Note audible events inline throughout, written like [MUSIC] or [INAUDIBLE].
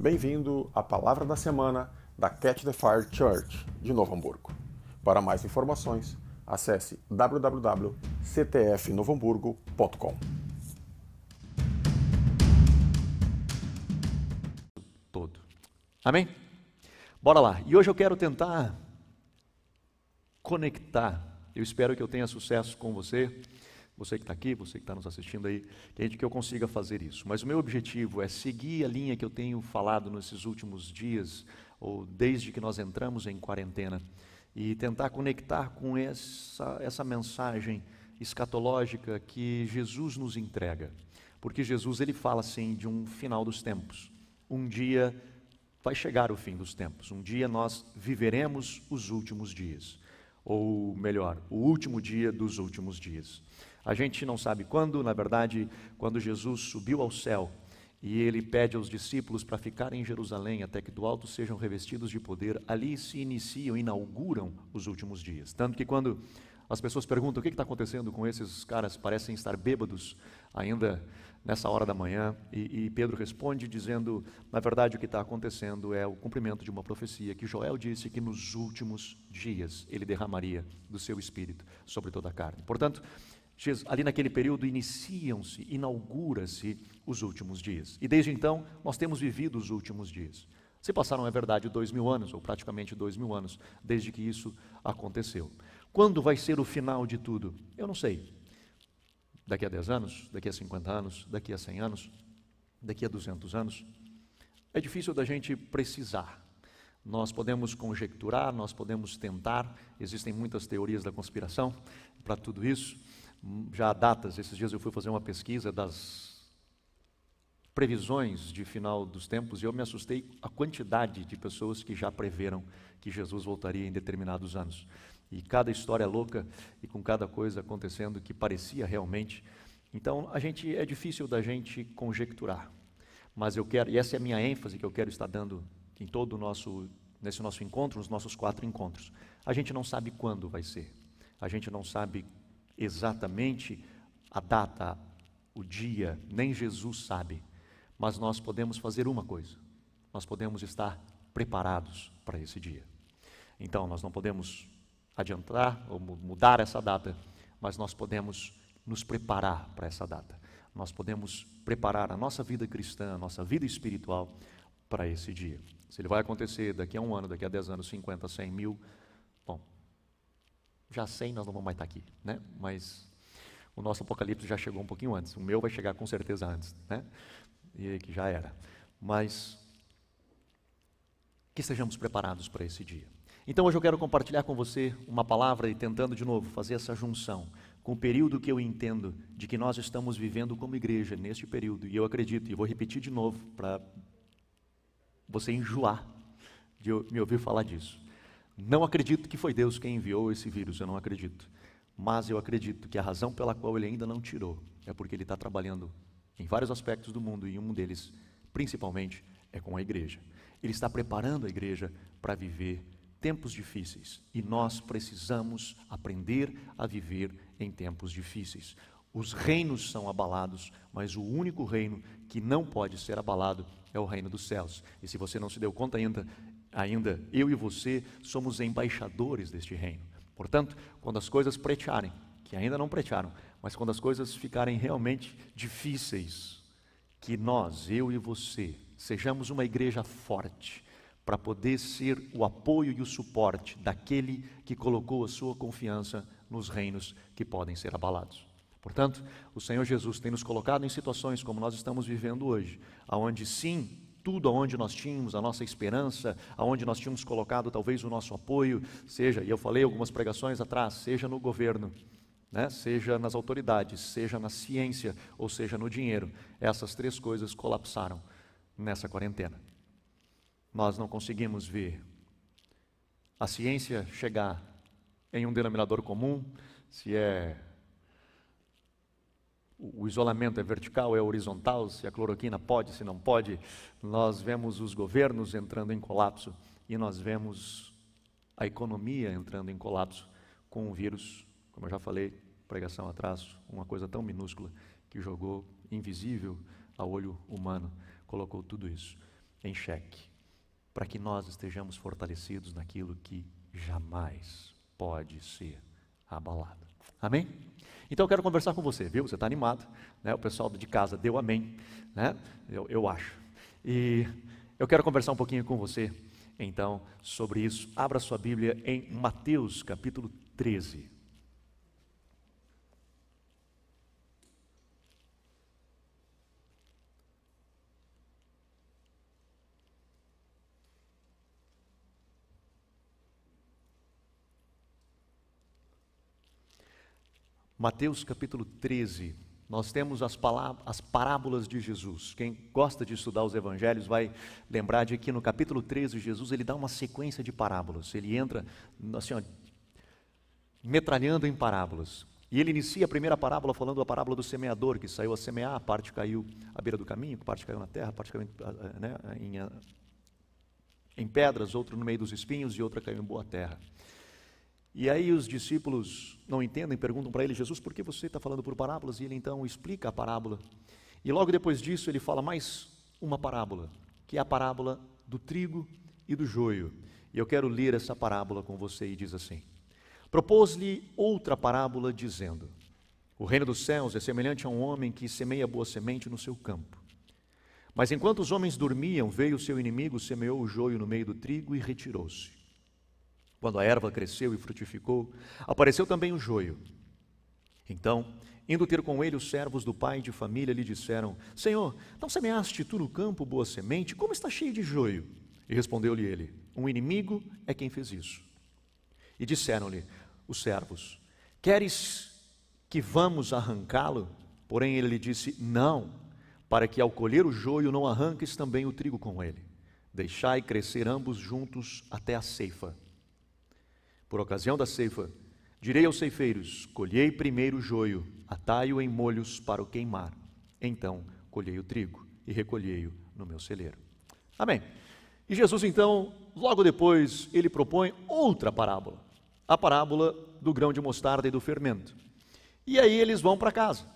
Bem-vindo à Palavra da Semana da Catch the Fire Church de Novo Hamburgo. Para mais informações, acesse www.ctfnovohamburgo.com. Todo. Amém? Bora lá. E hoje eu quero tentar conectar. Eu espero que eu tenha sucesso com você você que está aqui, você que está nos assistindo aí, que, gente, que eu consiga fazer isso. Mas o meu objetivo é seguir a linha que eu tenho falado nesses últimos dias, ou desde que nós entramos em quarentena, e tentar conectar com essa, essa mensagem escatológica que Jesus nos entrega. Porque Jesus ele fala assim de um final dos tempos. Um dia vai chegar o fim dos tempos. Um dia nós viveremos os últimos dias. Ou melhor, o último dia dos últimos dias. A gente não sabe quando, na verdade, quando Jesus subiu ao céu e ele pede aos discípulos para ficarem em Jerusalém até que do alto sejam revestidos de poder, ali se iniciam, inauguram os últimos dias. Tanto que quando as pessoas perguntam o que está acontecendo com esses caras, parecem estar bêbados ainda nessa hora da manhã, e, e Pedro responde dizendo: na verdade, o que está acontecendo é o cumprimento de uma profecia que Joel disse que nos últimos dias ele derramaria do seu espírito sobre toda a carne. Portanto, ali naquele período iniciam-se, inaugura-se os últimos dias. E desde então nós temos vivido os últimos dias. Se passaram, é verdade, dois mil anos, ou praticamente dois mil anos, desde que isso aconteceu. Quando vai ser o final de tudo? Eu não sei. Daqui a 10 anos, daqui a 50 anos, daqui a 100 anos, daqui a 200 anos? É difícil da gente precisar. Nós podemos conjecturar, nós podemos tentar, existem muitas teorias da conspiração para tudo isso já há datas, esses dias eu fui fazer uma pesquisa das previsões de final dos tempos e eu me assustei a quantidade de pessoas que já preveram que Jesus voltaria em determinados anos. E cada história louca e com cada coisa acontecendo que parecia realmente. Então, a gente é difícil da gente conjecturar. Mas eu quero, e essa é a minha ênfase que eu quero estar dando em todo o nosso nesse nosso encontro, nos nossos quatro encontros. A gente não sabe quando vai ser. A gente não sabe exatamente a data, o dia, nem Jesus sabe. Mas nós podemos fazer uma coisa: nós podemos estar preparados para esse dia. Então, nós não podemos adiantar ou mudar essa data, mas nós podemos nos preparar para essa data. Nós podemos preparar a nossa vida cristã, a nossa vida espiritual para esse dia. Se ele vai acontecer daqui a um ano, daqui a dez anos, 50, 100 mil, já sei, nós não vamos mais estar aqui, né? Mas o nosso apocalipse já chegou um pouquinho antes. O meu vai chegar com certeza antes, né? E que já era. Mas que estejamos preparados para esse dia. Então hoje eu quero compartilhar com você uma palavra e tentando de novo fazer essa junção com o período que eu entendo de que nós estamos vivendo como igreja neste período. E eu acredito, e vou repetir de novo para você enjoar de me ouvir falar disso. Não acredito que foi Deus quem enviou esse vírus, eu não acredito. Mas eu acredito que a razão pela qual ele ainda não tirou é porque ele está trabalhando em vários aspectos do mundo e um deles, principalmente, é com a igreja. Ele está preparando a igreja para viver tempos difíceis e nós precisamos aprender a viver em tempos difíceis. Os reinos são abalados, mas o único reino que não pode ser abalado é o reino dos céus. E se você não se deu conta ainda, ainda eu e você somos embaixadores deste reino. Portanto, quando as coisas pretearem, que ainda não pretearam, mas quando as coisas ficarem realmente difíceis, que nós, eu e você, sejamos uma igreja forte para poder ser o apoio e o suporte daquele que colocou a sua confiança nos reinos que podem ser abalados. Portanto, o Senhor Jesus tem nos colocado em situações como nós estamos vivendo hoje, aonde sim tudo aonde nós tínhamos a nossa esperança, aonde nós tínhamos colocado talvez o nosso apoio, seja, e eu falei algumas pregações atrás, seja no governo, né, seja nas autoridades, seja na ciência ou seja no dinheiro. Essas três coisas colapsaram nessa quarentena. Nós não conseguimos ver a ciência chegar em um denominador comum, se é o isolamento é vertical, é horizontal, se a cloroquina pode, se não pode. Nós vemos os governos entrando em colapso e nós vemos a economia entrando em colapso com o vírus, como eu já falei, pregação atrás, uma coisa tão minúscula que jogou invisível ao olho humano, colocou tudo isso. em xeque, para que nós estejamos fortalecidos naquilo que jamais pode ser abalado. Amém? Então eu quero conversar com você, viu? Você está animado, né? O pessoal de casa deu amém, né? Eu, eu acho. E eu quero conversar um pouquinho com você, então, sobre isso. Abra sua Bíblia em Mateus capítulo 13. Mateus capítulo 13, nós temos as, as, parábolas de Jesus. Quem gosta de estudar os evangelhos vai lembrar de que no capítulo 13 Jesus ele dá uma sequência de parábolas. Ele entra assim, ó, metralhando em parábolas. E ele inicia a primeira parábola falando a parábola do semeador, que saiu a semear, a parte caiu à beira do caminho, a parte caiu na terra, a parte caiu né, em, em pedras, outra no meio dos espinhos e outra caiu em boa terra. E aí os discípulos não entendem, perguntam para ele, Jesus, por que você está falando por parábolas? E ele então explica a parábola. E logo depois disso ele fala mais uma parábola, que é a parábola do trigo e do joio. E eu quero ler essa parábola com você e diz assim: Propôs-lhe outra parábola, dizendo: O reino dos céus é semelhante a um homem que semeia boa semente no seu campo. Mas enquanto os homens dormiam, veio o seu inimigo, semeou o joio no meio do trigo e retirou-se. Quando a erva cresceu e frutificou, apareceu também o joio. Então, indo ter com ele os servos do pai de família, lhe disseram: Senhor, não semeaste tu no campo boa semente? Como está cheio de joio? E respondeu-lhe ele: Um inimigo é quem fez isso. E disseram-lhe os servos: Queres que vamos arrancá-lo? Porém ele lhe disse: Não, para que ao colher o joio não arranques também o trigo com ele. Deixai crescer ambos juntos até a ceifa. Por ocasião da ceifa, direi aos ceifeiros: colhei primeiro o joio, atai-o em molhos para o queimar. Então colhei o trigo e recolhei-o no meu celeiro. Amém. E Jesus, então, logo depois, ele propõe outra parábola, a parábola do grão de mostarda e do fermento. E aí eles vão para casa.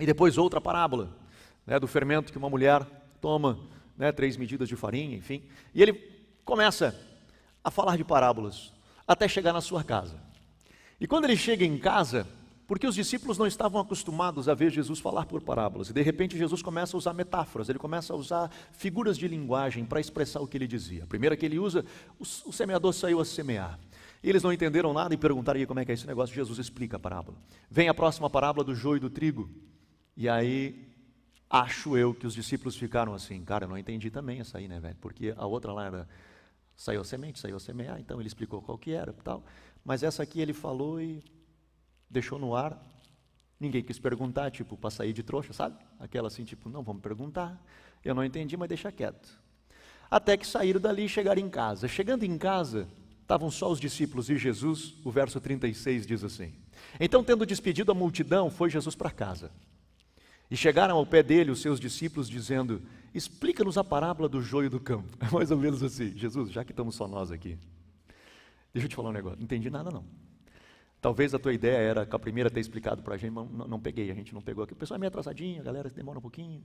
E depois outra parábola, né, do fermento que uma mulher toma, né, três medidas de farinha, enfim. E ele começa a falar de parábolas até chegar na sua casa. E quando ele chega em casa, porque os discípulos não estavam acostumados a ver Jesus falar por parábolas, e de repente Jesus começa a usar metáforas, ele começa a usar figuras de linguagem para expressar o que ele dizia. A primeira que ele usa, o, semeador saiu a semear. E eles não entenderam nada e perguntaram como é que é esse negócio. Jesus explica a parábola. Vem a próxima parábola do joio e do trigo. E aí, acho eu que os discípulos ficaram assim, cara, eu não entendi também essa aí, né, velho? Porque a outra lá era Saiu a semente, saiu a semear, então ele explicou qual que era tal. Mas essa aqui ele falou e deixou no ar. Ninguém quis perguntar, tipo, para sair de trouxa, sabe? Aquela assim, tipo, não, vamos perguntar. Eu não entendi, mas deixa quieto. Até que saíram dali e chegaram em casa. Chegando em casa, estavam só os discípulos e Jesus, o verso 36 diz assim: Então, tendo despedido a multidão, foi Jesus para casa. E chegaram ao pé dele os seus discípulos, dizendo: Explica-nos a parábola do joio do campo. É [LAUGHS] mais ou menos assim: Jesus, já que estamos só nós aqui, deixa eu te falar um negócio. Não entendi nada, não. Talvez a tua ideia era com a primeira ter explicado para a gente, mas não, não, peguei, a gente não pegou aqui. O pessoal é meio atrasadinho, a galera demora um pouquinho.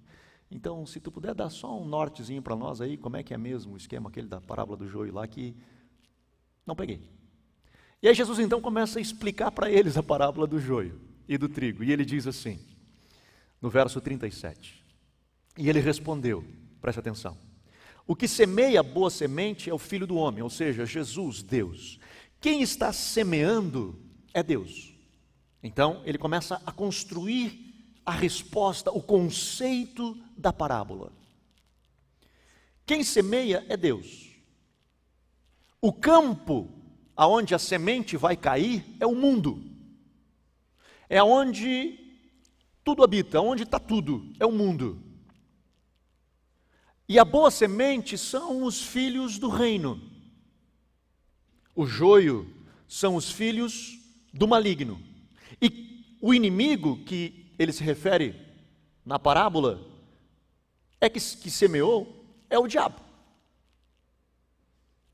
Então, se tu puder dar só um nortezinho para nós aí, como é que é mesmo o esquema aquele da parábola do joio lá, que não peguei. E aí Jesus então começa a explicar para eles a parábola do joio e do trigo. E ele diz assim: no verso 37. E ele respondeu, preste atenção: O que semeia boa semente é o filho do homem, ou seja, Jesus, Deus. Quem está semeando é Deus. Então, ele começa a construir a resposta, o conceito da parábola. Quem semeia é Deus. O campo aonde a semente vai cair é o mundo. É onde tudo habita, onde está tudo? É o mundo. E a boa semente são os filhos do reino. O joio são os filhos do maligno. E o inimigo que ele se refere na parábola é que, que semeou é o diabo.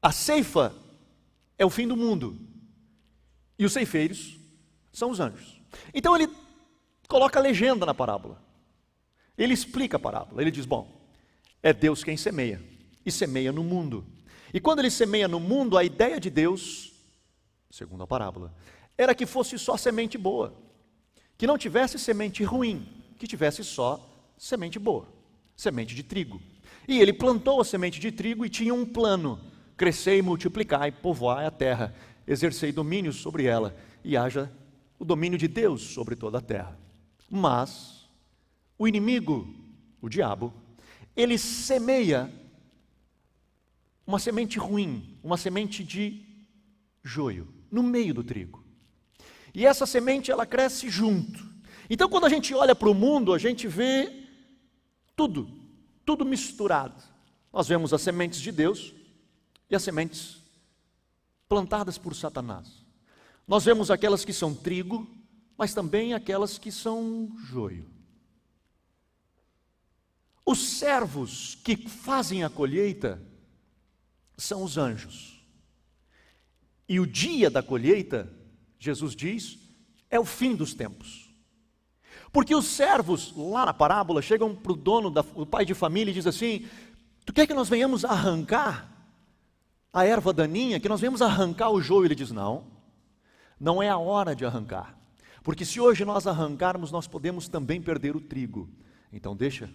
A ceifa é o fim do mundo. E os ceifeiros são os anjos. Então ele coloca a legenda na parábola. Ele explica a parábola. Ele diz: Bom, é Deus quem semeia, e semeia no mundo. E quando ele semeia no mundo, a ideia de Deus, segundo a parábola, era que fosse só semente boa, que não tivesse semente ruim, que tivesse só semente boa, semente de trigo. E ele plantou a semente de trigo e tinha um plano: crescer e multiplicar e povoar a terra, exercer domínio sobre ela e haja o domínio de Deus sobre toda a terra. Mas o inimigo, o diabo, ele semeia uma semente ruim, uma semente de joio, no meio do trigo. E essa semente ela cresce junto. Então quando a gente olha para o mundo, a gente vê tudo, tudo misturado. Nós vemos as sementes de Deus e as sementes plantadas por Satanás. Nós vemos aquelas que são trigo, mas também aquelas que são joio. Os servos que fazem a colheita são os anjos. E o dia da colheita, Jesus diz, é o fim dos tempos. Porque os servos, lá na parábola, chegam para o dono, da, o pai de família, e diz assim: Tu quer que nós venhamos arrancar a erva daninha, que nós venhamos arrancar o joio? Ele diz: Não, não é a hora de arrancar. Porque se hoje nós arrancarmos, nós podemos também perder o trigo. Então deixa,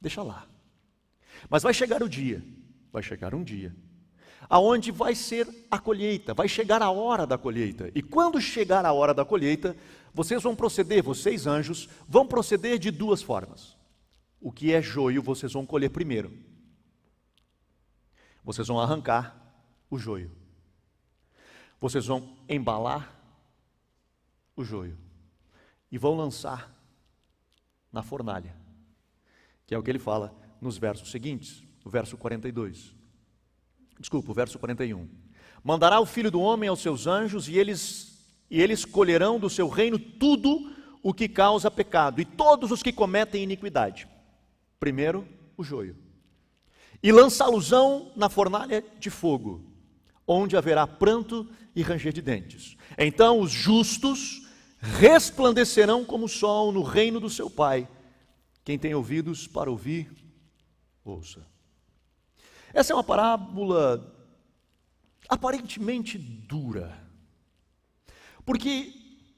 deixa lá. Mas vai chegar o dia, vai chegar um dia, aonde vai ser a colheita, vai chegar a hora da colheita. E quando chegar a hora da colheita, vocês vão proceder, vocês anjos, vão proceder de duas formas. O que é joio, vocês vão colher primeiro. Vocês vão arrancar o joio. Vocês vão embalar o joio e vão lançar na fornalha, que é o que ele fala nos versos seguintes, o verso 42. Desculpa, o verso 41. Mandará o filho do homem aos seus anjos e eles e eles colherão do seu reino tudo o que causa pecado e todos os que cometem iniquidade. Primeiro, o joio. E lançá-losão na fornalha de fogo, onde haverá pranto e ranger de dentes. Então os justos resplandecerão como o sol no reino do seu Pai. Quem tem ouvidos para ouvir, ouça. Essa é uma parábola aparentemente dura porque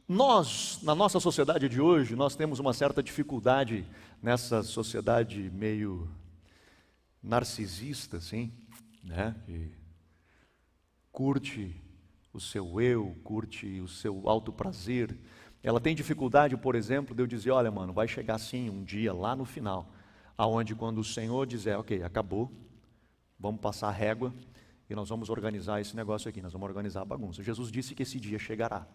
nós, na nossa sociedade de hoje, nós temos uma certa dificuldade nessa sociedade meio narcisista, assim, né? Que curte o seu eu, curte o seu alto prazer. Ela tem dificuldade, por exemplo, de eu dizer, olha, mano, vai chegar assim um dia lá no final, aonde quando o Senhor dizer, ok, acabou, vamos passar a régua, e nós vamos organizar esse negócio aqui, nós vamos organizar a bagunça. Jesus disse que esse dia chegará.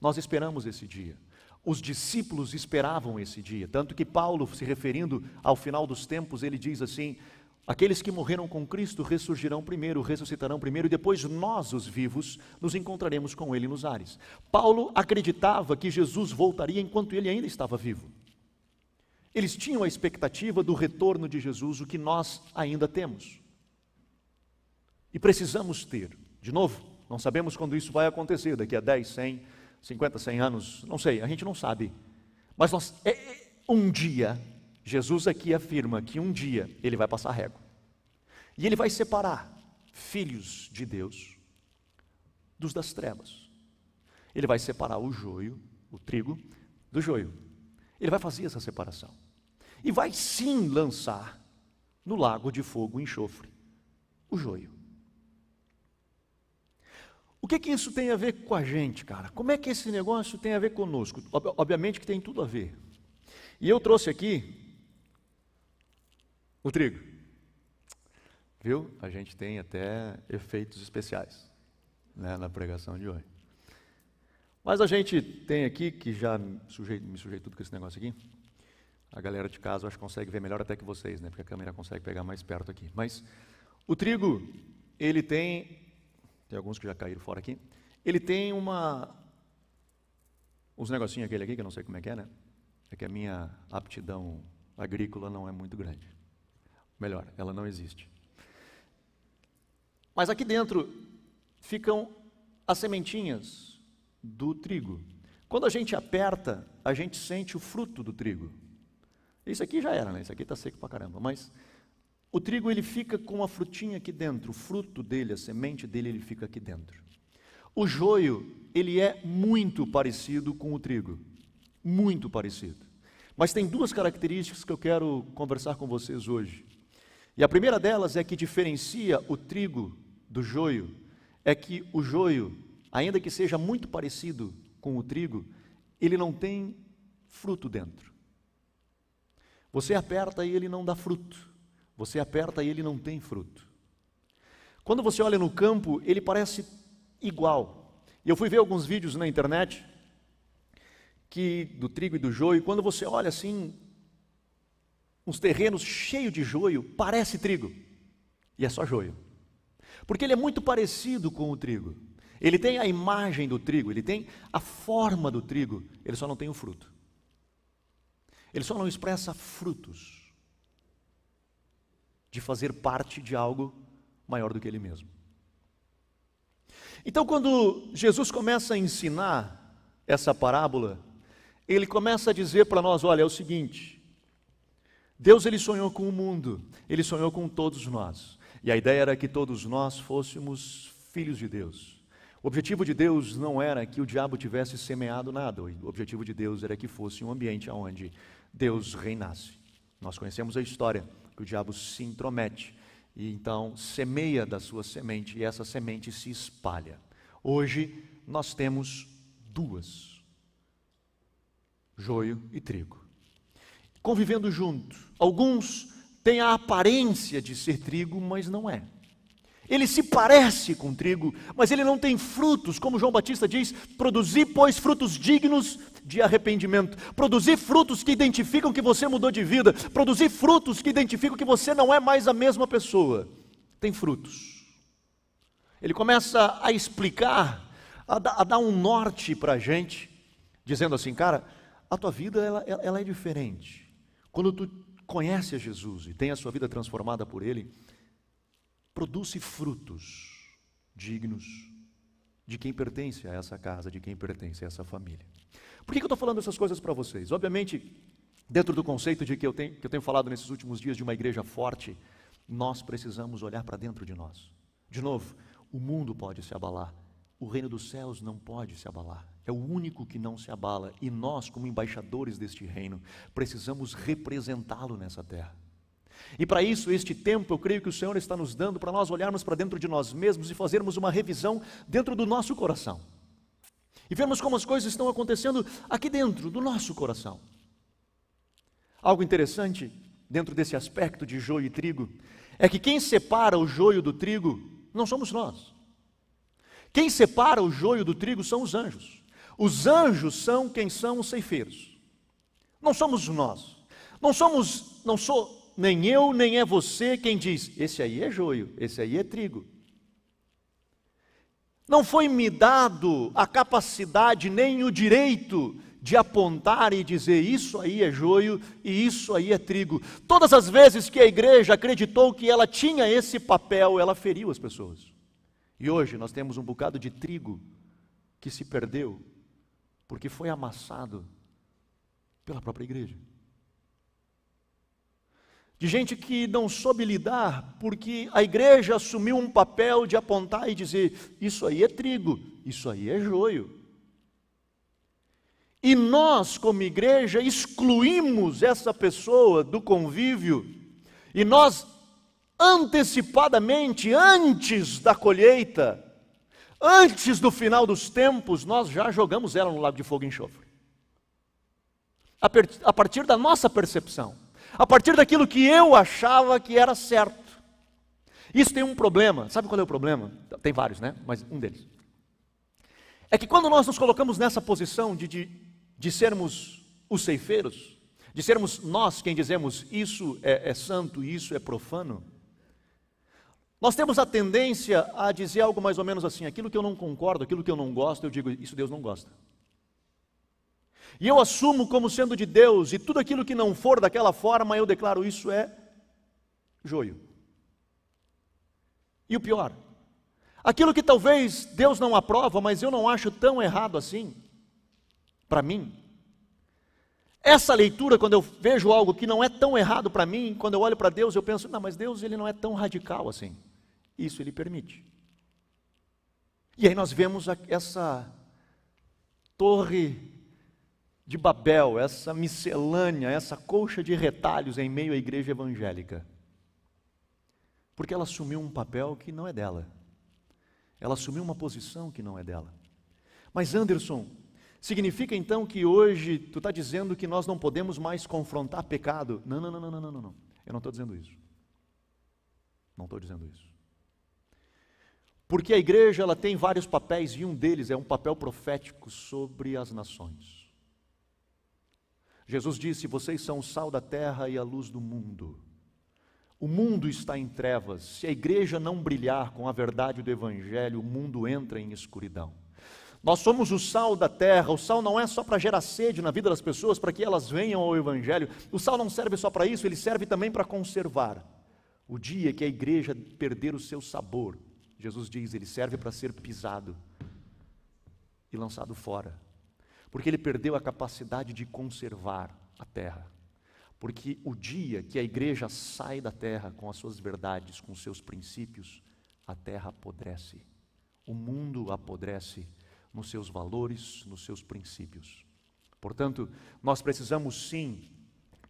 Nós esperamos esse dia. Os discípulos esperavam esse dia, tanto que Paulo, se referindo ao final dos tempos, ele diz assim: Aqueles que morreram com Cristo ressurgirão primeiro, ressuscitarão primeiro, e depois nós, os vivos, nos encontraremos com Ele nos ares. Paulo acreditava que Jesus voltaria enquanto ele ainda estava vivo. Eles tinham a expectativa do retorno de Jesus, o que nós ainda temos. E precisamos ter. De novo, não sabemos quando isso vai acontecer, daqui a 10, 100, 50, 100 anos, não sei, a gente não sabe. Mas nós, é, é, um dia, Jesus aqui afirma que um dia ele vai passar régua. E ele vai separar filhos de Deus dos das trevas. Ele vai separar o joio, o trigo, do joio. Ele vai fazer essa separação. E vai sim lançar no lago de fogo e enxofre o joio. O que, que isso tem a ver com a gente, cara? Como é que esse negócio tem a ver conosco? Obviamente que tem tudo a ver. E eu trouxe aqui o trigo. Viu? A gente tem até efeitos especiais né, na pregação de hoje. Mas a gente tem aqui, que já me sujei, me sujei tudo com esse negócio aqui. A galera de casa acho que consegue ver melhor até que vocês, né? Porque a câmera consegue pegar mais perto aqui. Mas o trigo, ele tem tem alguns que já caíram fora aqui. Ele tem uma. Uns negocinhos aquele aqui, que eu não sei como é que é, né? É que a minha aptidão agrícola não é muito grande. Melhor, ela não existe. Mas aqui dentro ficam as sementinhas do trigo. Quando a gente aperta, a gente sente o fruto do trigo. Isso aqui já era, né? Isso aqui está seco pra caramba. Mas o trigo ele fica com a frutinha aqui dentro, o fruto dele, a semente dele, ele fica aqui dentro. O joio, ele é muito parecido com o trigo, muito parecido. Mas tem duas características que eu quero conversar com vocês hoje. E a primeira delas é que diferencia o trigo do joio, é que o joio, ainda que seja muito parecido com o trigo, ele não tem fruto dentro. Você aperta e ele não dá fruto. Você aperta e ele não tem fruto. Quando você olha no campo, ele parece igual. Eu fui ver alguns vídeos na internet que do trigo e do joio, quando você olha assim, uns terrenos cheios de joio, parece trigo. E é só joio. Porque ele é muito parecido com o trigo. Ele tem a imagem do trigo, ele tem a forma do trigo, ele só não tem o fruto. Ele só não expressa frutos de fazer parte de algo maior do que ele mesmo. Então, quando Jesus começa a ensinar essa parábola, ele começa a dizer para nós: olha, é o seguinte, Deus ele sonhou com o mundo, ele sonhou com todos nós, e a ideia era que todos nós fôssemos filhos de Deus. O objetivo de Deus não era que o diabo tivesse semeado nada, o objetivo de Deus era que fosse um ambiente onde Deus reinasse. Nós conhecemos a história que o diabo se intromete e então semeia da sua semente e essa semente se espalha. Hoje nós temos duas: joio e trigo. Convivendo junto. Alguns têm a aparência de ser trigo, mas não é. Ele se parece com trigo, mas ele não tem frutos, como João Batista diz: produzir, pois, frutos dignos de arrependimento, produzir frutos que identificam que você mudou de vida, produzir frutos que identificam que você não é mais a mesma pessoa. Tem frutos. Ele começa a explicar, a, a dar um norte para a gente, dizendo assim, cara, a tua vida ela, ela é diferente. Quando tu conhece a Jesus e tem a sua vida transformada por Ele, produz frutos dignos de quem pertence a essa casa, de quem pertence a essa família. Por que eu estou falando essas coisas para vocês? Obviamente, dentro do conceito de que eu, tenho, que eu tenho falado nesses últimos dias de uma igreja forte, nós precisamos olhar para dentro de nós. De novo, o mundo pode se abalar, o reino dos céus não pode se abalar. É o único que não se abala e nós, como embaixadores deste reino, precisamos representá-lo nessa terra. E para isso, este tempo, eu creio que o Senhor está nos dando para nós olharmos para dentro de nós mesmos e fazermos uma revisão dentro do nosso coração. E vermos como as coisas estão acontecendo aqui dentro do nosso coração. Algo interessante dentro desse aspecto de joio e trigo é que quem separa o joio do trigo não somos nós. Quem separa o joio do trigo são os anjos. Os anjos são quem são os ceifeiros. Não somos nós. Não somos, não sou nem eu, nem é você quem diz: esse aí é joio, esse aí é trigo. Não foi me dado a capacidade nem o direito de apontar e dizer isso aí é joio e isso aí é trigo. Todas as vezes que a igreja acreditou que ela tinha esse papel, ela feriu as pessoas. E hoje nós temos um bocado de trigo que se perdeu porque foi amassado pela própria igreja de gente que não soube lidar, porque a igreja assumiu um papel de apontar e dizer: isso aí é trigo, isso aí é joio. E nós, como igreja, excluímos essa pessoa do convívio, e nós, antecipadamente, antes da colheita, antes do final dos tempos, nós já jogamos ela no lago de fogo e enxofre. A partir da nossa percepção a partir daquilo que eu achava que era certo. Isso tem um problema. Sabe qual é o problema? Tem vários, né? Mas um deles. É que quando nós nos colocamos nessa posição de, de, de sermos os ceifeiros, de sermos nós quem dizemos isso é, é santo isso é profano, nós temos a tendência a dizer algo mais ou menos assim: aquilo que eu não concordo, aquilo que eu não gosto, eu digo, isso Deus não gosta. E eu assumo como sendo de Deus, e tudo aquilo que não for daquela forma, eu declaro isso é joio. E o pior, aquilo que talvez Deus não aprova, mas eu não acho tão errado assim, para mim, essa leitura, quando eu vejo algo que não é tão errado para mim, quando eu olho para Deus, eu penso, não, mas Deus ele não é tão radical assim. Isso ele permite. E aí nós vemos essa torre de Babel, essa miscelânea, essa colcha de retalhos em meio à igreja evangélica. Porque ela assumiu um papel que não é dela. Ela assumiu uma posição que não é dela. Mas Anderson, significa então que hoje tu está dizendo que nós não podemos mais confrontar pecado? Não, não, não, não, não, não, não. Eu não estou dizendo isso. Não estou dizendo isso. Porque a igreja ela tem vários papéis e um deles é um papel profético sobre as nações. Jesus disse: Vocês são o sal da terra e a luz do mundo. O mundo está em trevas. Se a igreja não brilhar com a verdade do Evangelho, o mundo entra em escuridão. Nós somos o sal da terra. O sal não é só para gerar sede na vida das pessoas, para que elas venham ao Evangelho. O sal não serve só para isso, ele serve também para conservar. O dia que a igreja perder o seu sabor, Jesus diz, ele serve para ser pisado e lançado fora porque ele perdeu a capacidade de conservar a terra. Porque o dia que a igreja sai da terra com as suas verdades, com os seus princípios, a terra apodrece. O mundo apodrece nos seus valores, nos seus princípios. Portanto, nós precisamos sim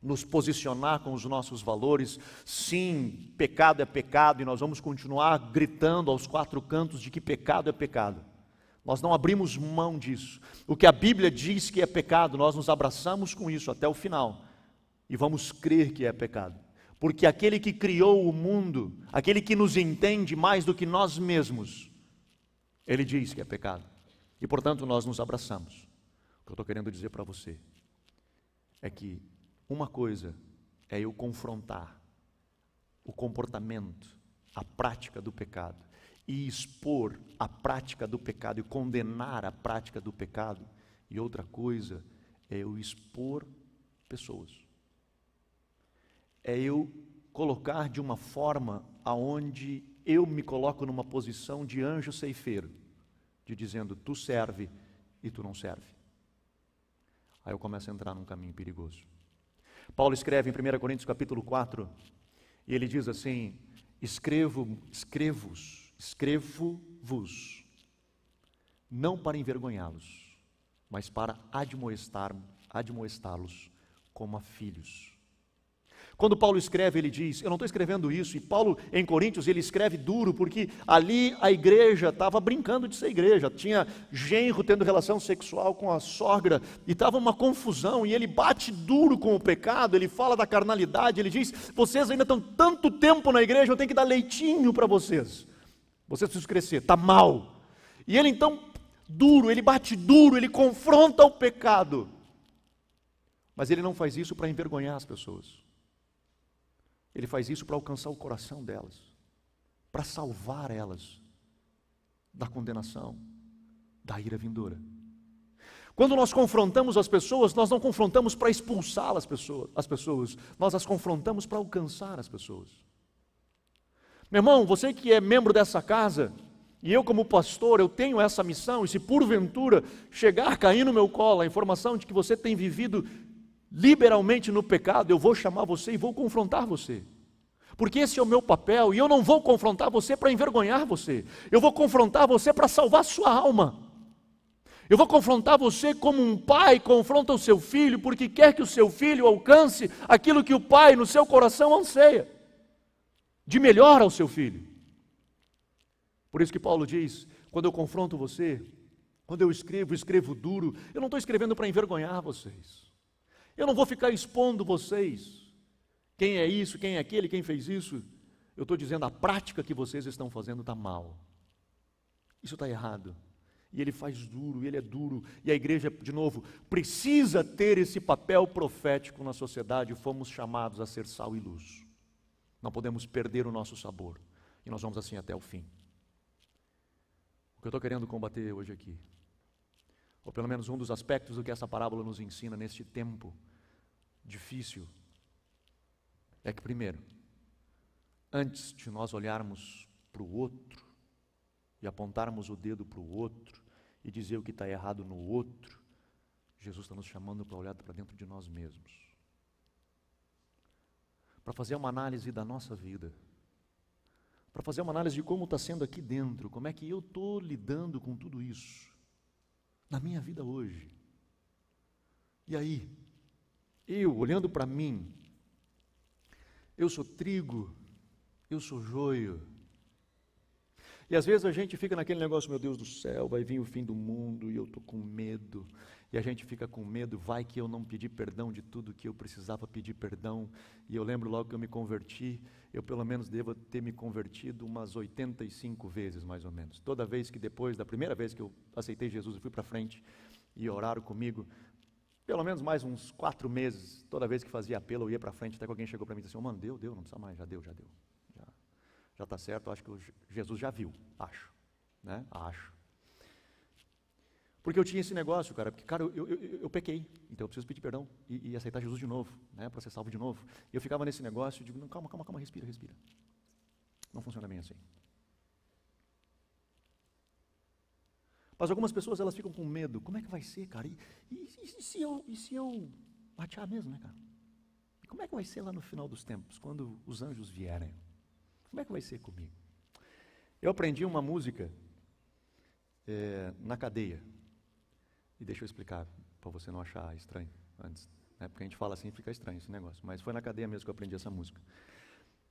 nos posicionar com os nossos valores. Sim, pecado é pecado e nós vamos continuar gritando aos quatro cantos de que pecado é pecado. Nós não abrimos mão disso. O que a Bíblia diz que é pecado, nós nos abraçamos com isso até o final e vamos crer que é pecado. Porque aquele que criou o mundo, aquele que nos entende mais do que nós mesmos, ele diz que é pecado. E portanto nós nos abraçamos. O que eu estou querendo dizer para você é que uma coisa é eu confrontar o comportamento, a prática do pecado e expor a prática do pecado e condenar a prática do pecado. E outra coisa é eu expor pessoas. É eu colocar de uma forma aonde eu me coloco numa posição de anjo ceifeiro, de dizendo tu serve e tu não serve. Aí eu começo a entrar num caminho perigoso. Paulo escreve em 1 Coríntios capítulo 4, e ele diz assim: escrevo, escrevo-os Escrevo-vos, não para envergonhá-los, mas para admoestá-los como a filhos. Quando Paulo escreve, ele diz: Eu não estou escrevendo isso. E Paulo, em Coríntios, ele escreve duro, porque ali a igreja estava brincando de ser igreja. Tinha genro tendo relação sexual com a sogra, e estava uma confusão. E ele bate duro com o pecado, ele fala da carnalidade. Ele diz: Vocês ainda estão tanto tempo na igreja, eu tenho que dar leitinho para vocês. Você precisa crescer, está mal. E ele então, duro, ele bate duro, ele confronta o pecado. Mas ele não faz isso para envergonhar as pessoas. Ele faz isso para alcançar o coração delas, para salvar elas da condenação, da ira vindoura. Quando nós confrontamos as pessoas, nós não confrontamos para expulsar as pessoas, as pessoas, nós as confrontamos para alcançar as pessoas. Meu irmão, você que é membro dessa casa, e eu, como pastor, eu tenho essa missão, e se porventura chegar, cair no meu colo a informação de que você tem vivido liberalmente no pecado, eu vou chamar você e vou confrontar você. Porque esse é o meu papel, e eu não vou confrontar você para envergonhar você, eu vou confrontar você para salvar sua alma. Eu vou confrontar você como um pai confronta o seu filho, porque quer que o seu filho alcance aquilo que o pai no seu coração anseia de melhor ao seu filho. Por isso que Paulo diz: quando eu confronto você, quando eu escrevo, escrevo duro, eu não estou escrevendo para envergonhar vocês. Eu não vou ficar expondo vocês. Quem é isso, quem é aquele, quem fez isso. Eu estou dizendo a prática que vocês estão fazendo está mal. Isso está errado. E ele faz duro, e ele é duro. E a igreja, de novo, precisa ter esse papel profético na sociedade. Fomos chamados a ser sal e luz. Não podemos perder o nosso sabor. E nós vamos assim até o fim. O que eu estou querendo combater hoje aqui, ou pelo menos um dos aspectos do que essa parábola nos ensina neste tempo difícil, é que, primeiro, antes de nós olharmos para o outro e apontarmos o dedo para o outro e dizer o que está errado no outro, Jesus está nos chamando para olhar para dentro de nós mesmos, para fazer uma análise da nossa vida, para fazer uma análise de como está sendo aqui dentro, como é que eu estou lidando com tudo isso, na minha vida hoje. E aí, eu olhando para mim, eu sou trigo, eu sou joio, e às vezes a gente fica naquele negócio, meu Deus do céu, vai vir o fim do mundo e eu estou com medo. E a gente fica com medo, vai que eu não pedi perdão de tudo que eu precisava pedir perdão. E eu lembro logo que eu me converti, eu pelo menos devo ter me convertido umas 85 vezes, mais ou menos. Toda vez que depois da primeira vez que eu aceitei Jesus e fui para frente e oraram comigo, pelo menos mais uns quatro meses, toda vez que fazia apelo, eu ia para frente, até que alguém chegou para mim e disse assim, oh, mano, deu, deu, não precisa mais, já deu, já deu já está certo, acho que Jesus já viu, acho, né? Acho. Porque eu tinha esse negócio, cara, porque, cara, eu, eu, eu, eu pequei, então eu preciso pedir perdão e, e, aceitar Jesus de novo, né, para ser salvo de novo. E eu ficava nesse negócio, digo, não, calma, calma, calma, respira, respira. Não funciona bem assim. Mas algumas pessoas, elas ficam com medo, como é que vai ser, cara? E, e, e se, eu, e se eu batear mesmo, né, cara? E como é que vai ser lá no final dos tempos, quando os anjos vierem? Como é que vai ser comigo? Eu aprendi uma música é, na cadeia. E deixa eu explicar, para você não achar estranho antes. Né? Porque a gente fala assim fica estranho esse negócio. Mas foi na cadeia mesmo que eu aprendi essa música.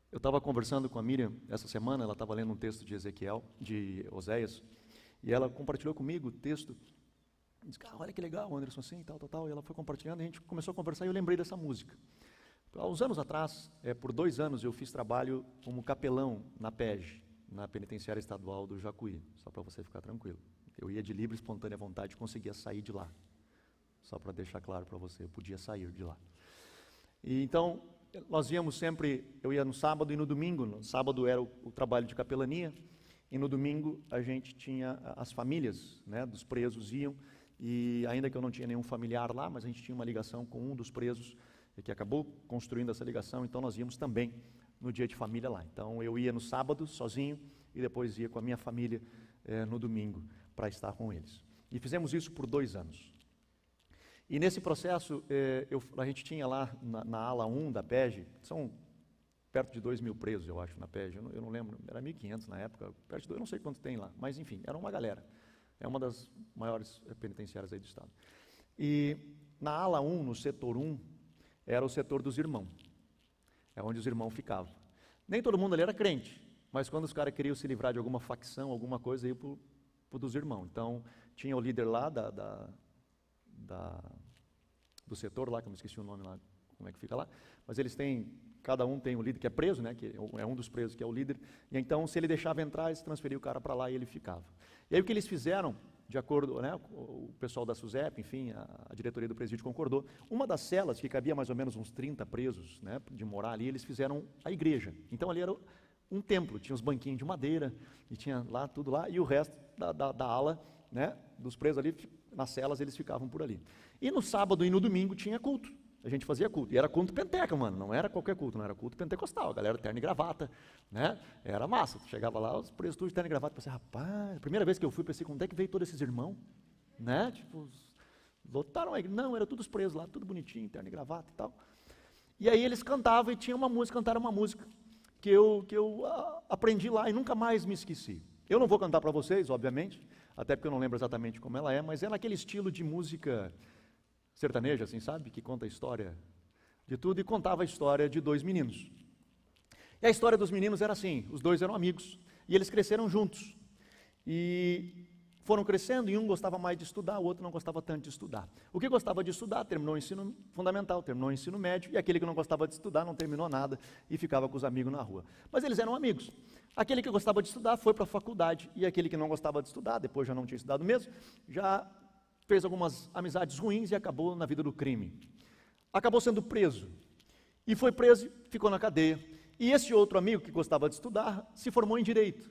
Eu estava conversando com a Miriam essa semana, ela estava lendo um texto de Ezequiel, de Oséias, e ela compartilhou comigo o texto. Disse, ah, olha que legal, Anderson, assim, tal, tal, tal. E ela foi compartilhando, a gente começou a conversar e eu lembrei dessa música. Há uns anos atrás, é, por dois anos, eu fiz trabalho como capelão na PEG, na Penitenciária Estadual do Jacuí, só para você ficar tranquilo. Eu ia de livre, espontânea vontade conseguia sair de lá. Só para deixar claro para você, eu podia sair de lá. E então, nós íamos sempre, eu ia no sábado e no domingo. No sábado era o, o trabalho de capelania, e no domingo a gente tinha as famílias né, dos presos iam, e ainda que eu não tinha nenhum familiar lá, mas a gente tinha uma ligação com um dos presos e que acabou construindo essa ligação, então nós íamos também no dia de família lá. Então eu ia no sábado sozinho e depois ia com a minha família eh, no domingo para estar com eles. E fizemos isso por dois anos. E nesse processo, eh, eu, a gente tinha lá na, na, ala 1 da PEG, são perto de 2 mil presos, eu acho, na PEG, eu não, eu não lembro, era 1.500 na época, perto de 2, eu não sei quanto tem lá, mas enfim, era uma galera. É uma das maiores penitenciárias aí do Estado. E na ala 1, no setor 1, era o setor dos irmãos. É onde os irmãos ficavam. Nem todo mundo ali era crente, mas quando os caras queriam se livrar de alguma facção, alguma coisa, iam para o dos irmãos. Então, tinha o líder lá da, da, da, do setor lá, que eu me esqueci o nome lá, como é que fica lá, mas eles têm, cada um tem um líder que é preso, né, que é um dos presos que é o líder, e então se ele deixava entrar, eles transferiam o cara para lá e ele ficava. E aí o que eles fizeram, de acordo, né, o pessoal da SUSEP, enfim, a, a, diretoria do presídio concordou, uma das celas, que cabia mais ou menos uns 30 presos, né, de morar ali, eles fizeram a igreja. Então ali era um templo, tinha os banquinhos de madeira, e tinha lá tudo lá, e o resto da, da, da ala, né, dos presos ali, nas celas, eles ficavam por ali. E no sábado e no domingo tinha culto a gente fazia culto. E era culto penteca, mano. Não era qualquer culto, não era culto pentecostal. A galera terno e gravata, né? Era massa. chegava lá, os presos tudo de terno e gravata. Pensei, rapaz, primeira vez que eu fui, pensei, como é que veio todos esses irmãos? Né? Tipo, lotaram a. Não, era todos presos lá, tudo bonitinho, terno e gravata e tal. E aí eles cantavam e tinha uma música, cantaram uma música que eu, que eu uh, aprendi lá e nunca mais me esqueci. Eu não vou cantar para vocês, obviamente, até porque eu não lembro exatamente como ela é, mas é naquele estilo de música sertaneja, assim, sabe? Que conta a história de tudo e contava a história de dois meninos. E a história dos meninos era assim: os dois eram amigos e eles cresceram juntos. E foram crescendo e um gostava mais de estudar, o outro não gostava tanto de estudar. O que gostava de estudar terminou o ensino fundamental, terminou o ensino médio, e aquele que não gostava de estudar não terminou nada e ficava com os amigos na rua. Mas eles eram amigos. Aquele que gostava de estudar foi para a faculdade, e aquele que não gostava de estudar, depois já não tinha estudado mesmo, já fez algumas amizades ruins e acabou na vida do crime. Acabou sendo preso. E foi preso, ficou na cadeia. E esse outro amigo que gostava de estudar se formou em direito.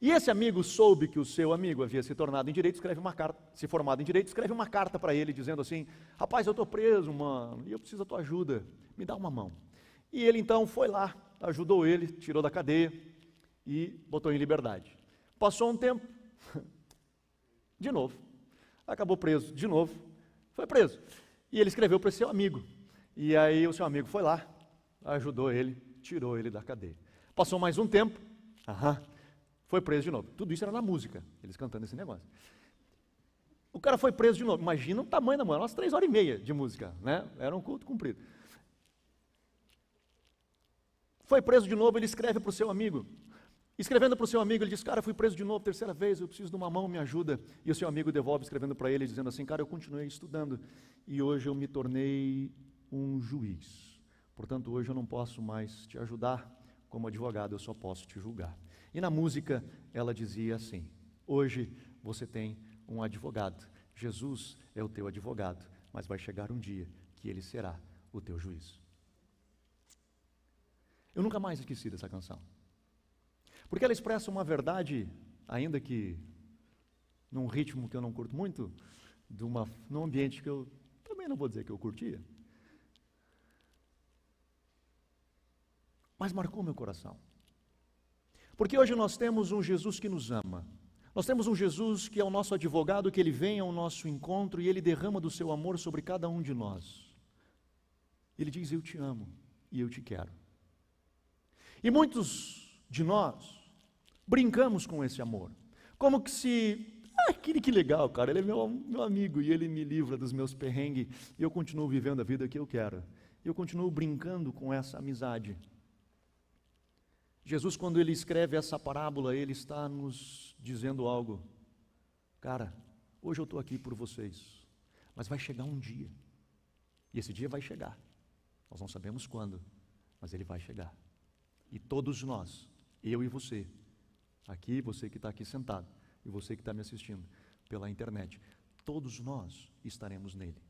E esse amigo soube que o seu amigo havia se tornado em direito, escreve uma carta, se formado em direito, escreve uma carta para ele dizendo assim: "Rapaz, eu estou preso, mano, e eu preciso da tua ajuda. Me dá uma mão". E ele então foi lá, ajudou ele, tirou da cadeia e botou em liberdade. Passou um tempo, [LAUGHS] de novo, acabou preso de novo. Foi preso. E ele escreveu para seu amigo. E aí o seu amigo foi lá, ajudou ele, tirou ele da cadeia. Passou mais um tempo, aham, foi preso de novo. Tudo isso era na música, eles cantando esse negócio. O cara foi preso de novo. Imagina o tamanho da música, umas três horas e meia de música, né? Era um culto cumprido. Foi preso de novo, ele escreve para o seu amigo. Escrevendo para o seu amigo, ele diz: Cara, fui preso de novo, terceira vez, eu preciso de uma mão, me ajuda. E o seu amigo devolve, escrevendo para ele, dizendo assim: Cara, eu continuei estudando e hoje eu me tornei um juiz. Portanto, hoje eu não posso mais te ajudar como advogado, eu só posso te julgar. E na música, ela dizia assim: Hoje você tem um advogado. Jesus é o teu advogado, mas vai chegar um dia que ele será o teu juiz. Eu nunca mais esqueci dessa canção. Porque ela expressa uma verdade, ainda que num ritmo que eu não curto muito, de uma, num ambiente que eu também não vou dizer que eu curtia. Mas marcou meu coração. Porque hoje nós temos um Jesus que nos ama. Nós temos um Jesus que é o nosso advogado, que ele vem ao nosso encontro e ele derrama do seu amor sobre cada um de nós. Ele diz: Eu te amo e eu te quero. E muitos de nós brincamos com esse amor. Como que se, ah, que, que legal, cara, ele é meu, meu amigo e ele me livra dos meus perrengues e eu continuo vivendo a vida que eu quero. Eu continuo brincando com essa amizade. Jesus, quando ele escreve essa parábola, ele está nos dizendo algo. Cara, hoje eu estou aqui por vocês, mas vai chegar um dia, e esse dia vai chegar. Nós não sabemos quando, mas ele vai chegar. E todos nós, eu e você, Aqui, você que está aqui sentado, e você que está me assistindo pela internet, todos nós estaremos nele.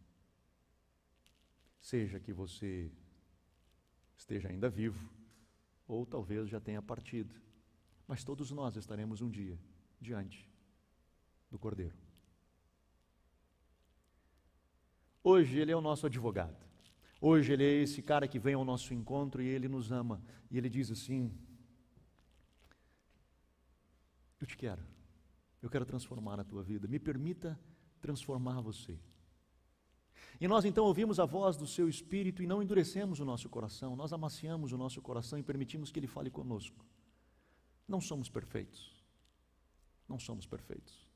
Seja que você esteja ainda vivo, ou talvez já tenha partido, mas todos nós estaremos um dia diante do Cordeiro. Hoje ele é o nosso advogado. Hoje ele é esse cara que vem ao nosso encontro e ele nos ama. E ele diz assim: eu te quero. Eu quero transformar a tua vida. Me permita transformar você. E nós então ouvimos a voz do seu espírito e não endurecemos o nosso coração, nós amaciamos o nosso coração e permitimos que ele fale conosco. Não somos perfeitos. Não somos perfeitos.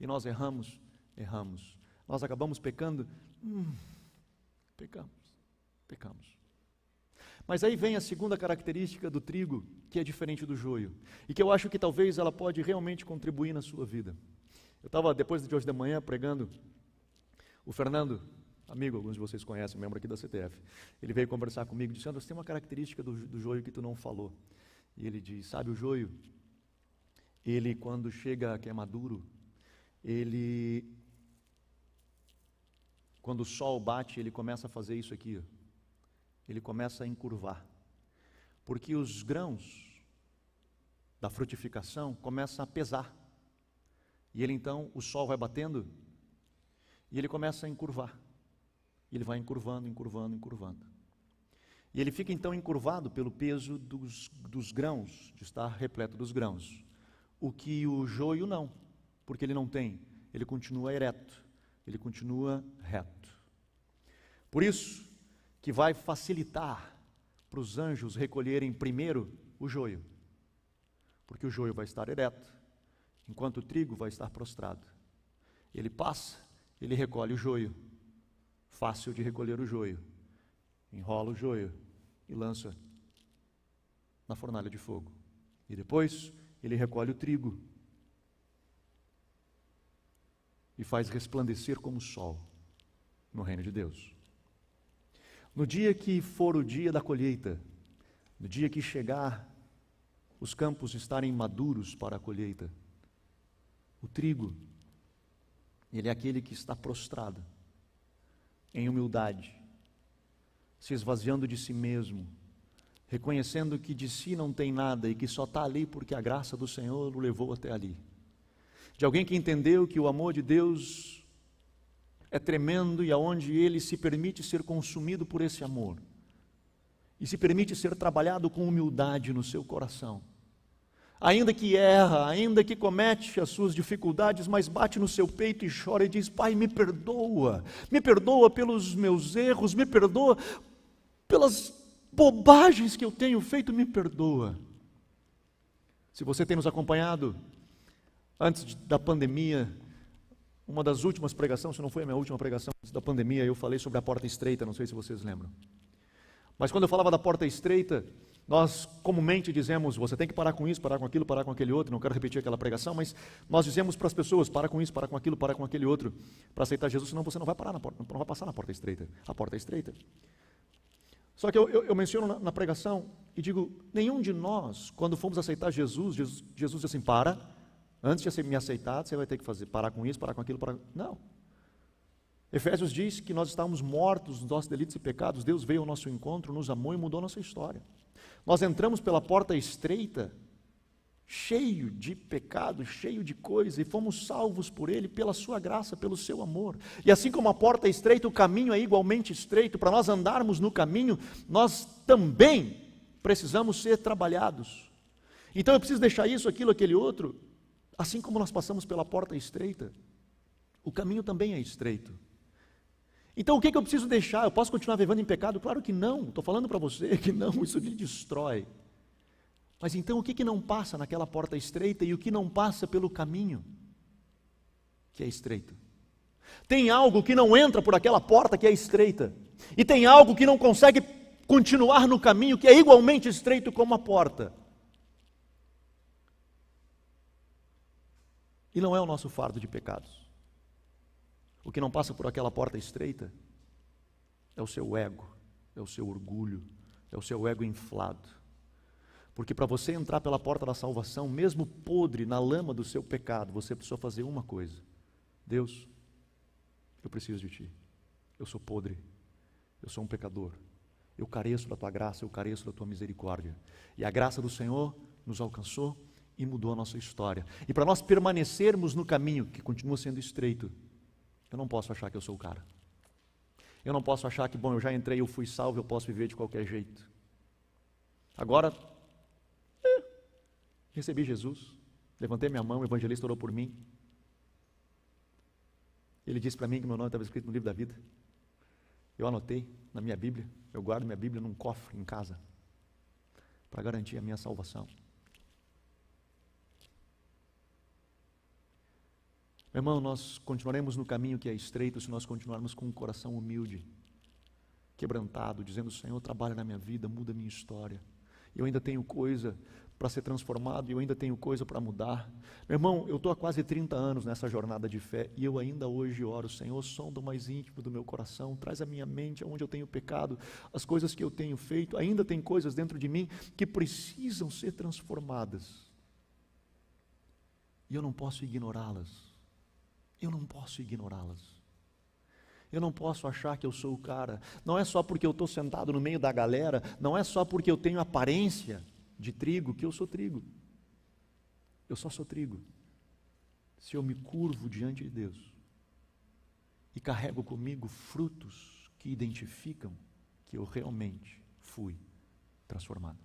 E nós erramos, erramos. Nós acabamos pecando, hum, pecamos, pecamos. Mas aí vem a segunda característica do trigo, que é diferente do joio, e que eu acho que talvez ela pode realmente contribuir na sua vida. Eu estava, depois de hoje de manhã, pregando, o Fernando, amigo, alguns de vocês conhecem, membro aqui da CTF, ele veio conversar comigo disse, Anderson, tem uma característica do, do joio que tu não falou. E ele diz, sabe o joio? Ele, quando chega que é maduro, ele, quando o sol bate, ele começa a fazer isso aqui, ó ele começa a encurvar. Porque os grãos da frutificação começam a pesar. E ele então, o sol vai batendo e ele começa a encurvar. E ele vai encurvando, encurvando, encurvando. E ele fica então encurvado pelo peso dos, dos grãos, de estar repleto dos grãos. O que o joio não, porque ele não tem, ele continua ereto, ele continua reto. Por isso, que vai facilitar para os anjos recolherem primeiro o joio, porque o joio vai estar ereto, enquanto o trigo vai estar prostrado. Ele passa, ele recolhe o joio, fácil de recolher o joio, enrola o joio e lança na fornalha de fogo. E depois ele recolhe o trigo e faz resplandecer como o sol no reino de Deus. No dia que for o dia da colheita, no dia que chegar os campos estarem maduros para a colheita, o trigo, ele é aquele que está prostrado, em humildade, se esvaziando de si mesmo, reconhecendo que de si não tem nada e que só está ali porque a graça do Senhor o levou até ali. De alguém que entendeu que o amor de Deus é tremendo e aonde ele se permite ser consumido por esse amor e se permite ser trabalhado com humildade no seu coração, ainda que erra, ainda que comete as suas dificuldades, mas bate no seu peito e chora e diz: Pai, me perdoa, me perdoa pelos meus erros, me perdoa pelas bobagens que eu tenho feito, me perdoa. Se você tem nos acompanhado antes da pandemia, uma das últimas pregações, se não foi a minha última pregação antes da pandemia, eu falei sobre a porta estreita, não sei se vocês lembram. Mas quando eu falava da porta estreita, nós comumente dizemos, você tem que parar com isso, parar com aquilo, parar com aquele outro. Não quero repetir aquela pregação, mas nós dizemos para as pessoas, para com isso, parar com aquilo, parar com aquele outro, para aceitar Jesus, senão você não vai parar na porta, não vai passar na porta estreita. A porta é estreita. Só que eu, eu, eu menciono na, na, pregação e digo, nenhum de nós, quando fomos aceitar Jesus, Jesus, Jesus disse assim, para, antes de me aceitar, você vai ter que fazer, parar com isso, parar com aquilo, parar... Não. Efésios diz que nós estávamos mortos nos nossos delitos e pecados, Deus veio ao nosso encontro, nos amou e mudou nossa história. Nós entramos pela porta estreita, cheio de pecado, cheio de coisa, e fomos salvos por Ele, pela Sua graça, pelo Seu amor. E assim como a porta é estreita, o caminho é igualmente estreito. Para nós andarmos no caminho, nós também precisamos ser trabalhados. Então eu preciso deixar isso, aquilo, aquele outro. Assim como nós passamos pela porta estreita, o caminho também é estreito. Então o que, que eu preciso deixar? Eu posso continuar vivendo em pecado? Claro que não, estou falando para você [LAUGHS] que não, isso lhe destrói. Mas então o que, que não passa naquela porta estreita e o que não passa pelo caminho que é estreito? Tem algo que não entra por aquela porta que é estreita, e tem algo que não consegue continuar no caminho que é igualmente estreito como a porta. E não é o nosso fardo de pecados. O que não passa por aquela porta estreita é o seu ego, é o seu orgulho, é o seu ego inflado. Porque para você entrar pela porta da salvação, mesmo podre na lama do seu pecado, você precisa fazer uma coisa: Deus, eu preciso de Ti. Eu sou podre, eu sou um pecador. Eu careço da Tua graça, eu careço da Tua misericórdia. E a graça do Senhor nos alcançou e mudou a nossa história. E para nós permanecermos no caminho que continua sendo estreito, eu não posso achar que eu sou o cara. Eu não posso achar que, bom, eu já entrei, eu fui salvo, eu posso viver de qualquer jeito. Agora, é, recebi Jesus, levantei minha mão, o evangelista orou por mim. Ele disse para mim que meu nome estava escrito no livro da vida. Eu anotei na minha Bíblia, eu guardo minha Bíblia num cofre em casa, para garantir a minha salvação. Meu irmão, nós continuaremos no caminho que é estreito se nós continuarmos com um coração humilde, quebrantado, dizendo: Senhor, trabalha na minha vida, muda a minha história. Eu ainda tenho coisa para ser transformado, eu ainda tenho coisa para mudar. Meu irmão, eu estou há quase 30 anos nessa jornada de fé e eu ainda hoje oro, Senhor, sonda o mais íntimo do meu coração, traz a minha mente onde eu tenho pecado, as coisas que eu tenho feito, ainda tem coisas dentro de mim que precisam ser transformadas. E eu não posso ignorá-las eu não posso ignorá-las. Eu não posso achar que eu sou o cara. Não é só porque eu estou sentado no meio da galera, não é só porque eu tenho aparência de trigo que eu sou trigo. Eu só sou trigo. Se eu me curvo diante de Deus e carrego comigo frutos que identificam que eu realmente fui transformado.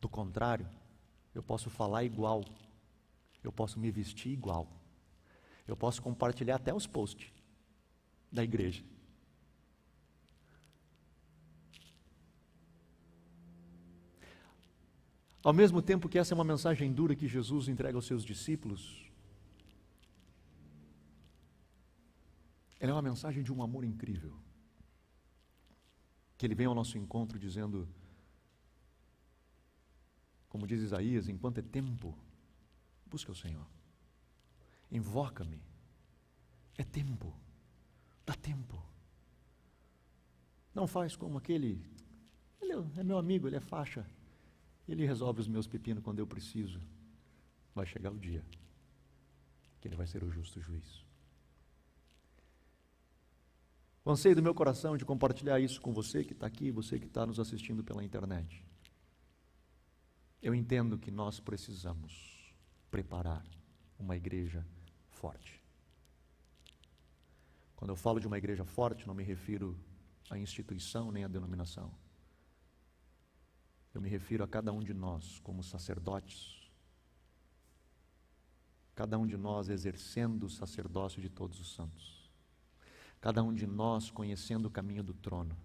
Do contrário, eu posso falar igual, eu posso me vestir igual, eu posso compartilhar até os posts da igreja. Ao mesmo tempo que essa é uma mensagem dura que Jesus entrega aos seus discípulos, ela é uma mensagem de um amor incrível. Que ele vem ao nosso encontro dizendo, como diz Isaías, enquanto é tempo, busca o Senhor invoca-me. É tempo, dá tempo. Não faz como aquele, ele é meu amigo, ele é faixa, ele resolve os meus pepinos quando eu preciso. Vai chegar o dia que ele vai ser o justo juiz. O anseio do meu coração de compartilhar isso com você que está aqui, você que está nos assistindo pela internet. Eu entendo que nós precisamos preparar uma igreja forte. Quando eu falo de uma igreja forte, não me refiro à instituição nem à denominação. Eu me refiro a cada um de nós como sacerdotes, cada um de nós exercendo o sacerdócio de todos os santos, cada um de nós conhecendo o caminho do trono,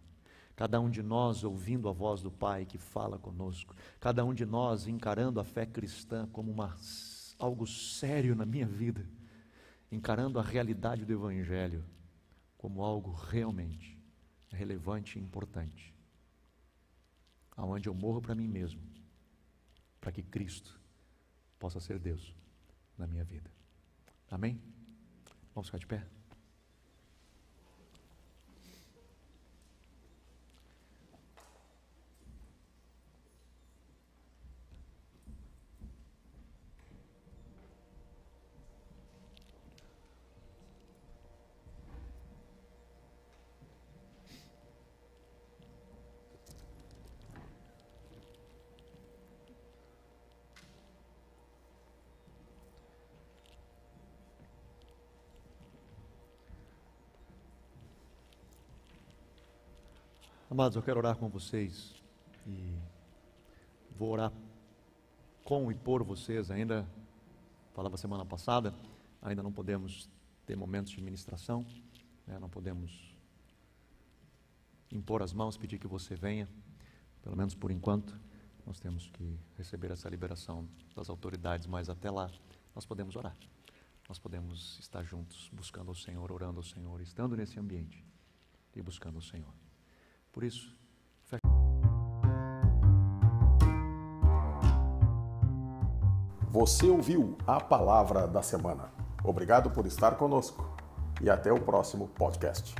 cada um de nós ouvindo a voz do Pai que fala conosco, cada um de nós encarando a fé cristã como uma, algo sério na minha vida, encarando a realidade do Evangelho como algo realmente relevante e importante aonde eu morro para mim mesmo, para que Cristo possa ser Deus na minha vida. Amém? Vamos ficar de pé? Amados, eu quero orar com vocês e vou orar com e por vocês. Ainda falava semana passada, ainda não podemos ter momentos de ministração, né? não podemos impor as mãos, pedir que você venha, pelo menos por enquanto. Nós temos que receber essa liberação das autoridades, mas até lá nós podemos orar. Nós podemos estar juntos, buscando o Senhor, orando ao Senhor, estando nesse ambiente e buscando o Senhor. Por isso. Você ouviu a palavra da semana. Obrigado por estar conosco e até o próximo podcast.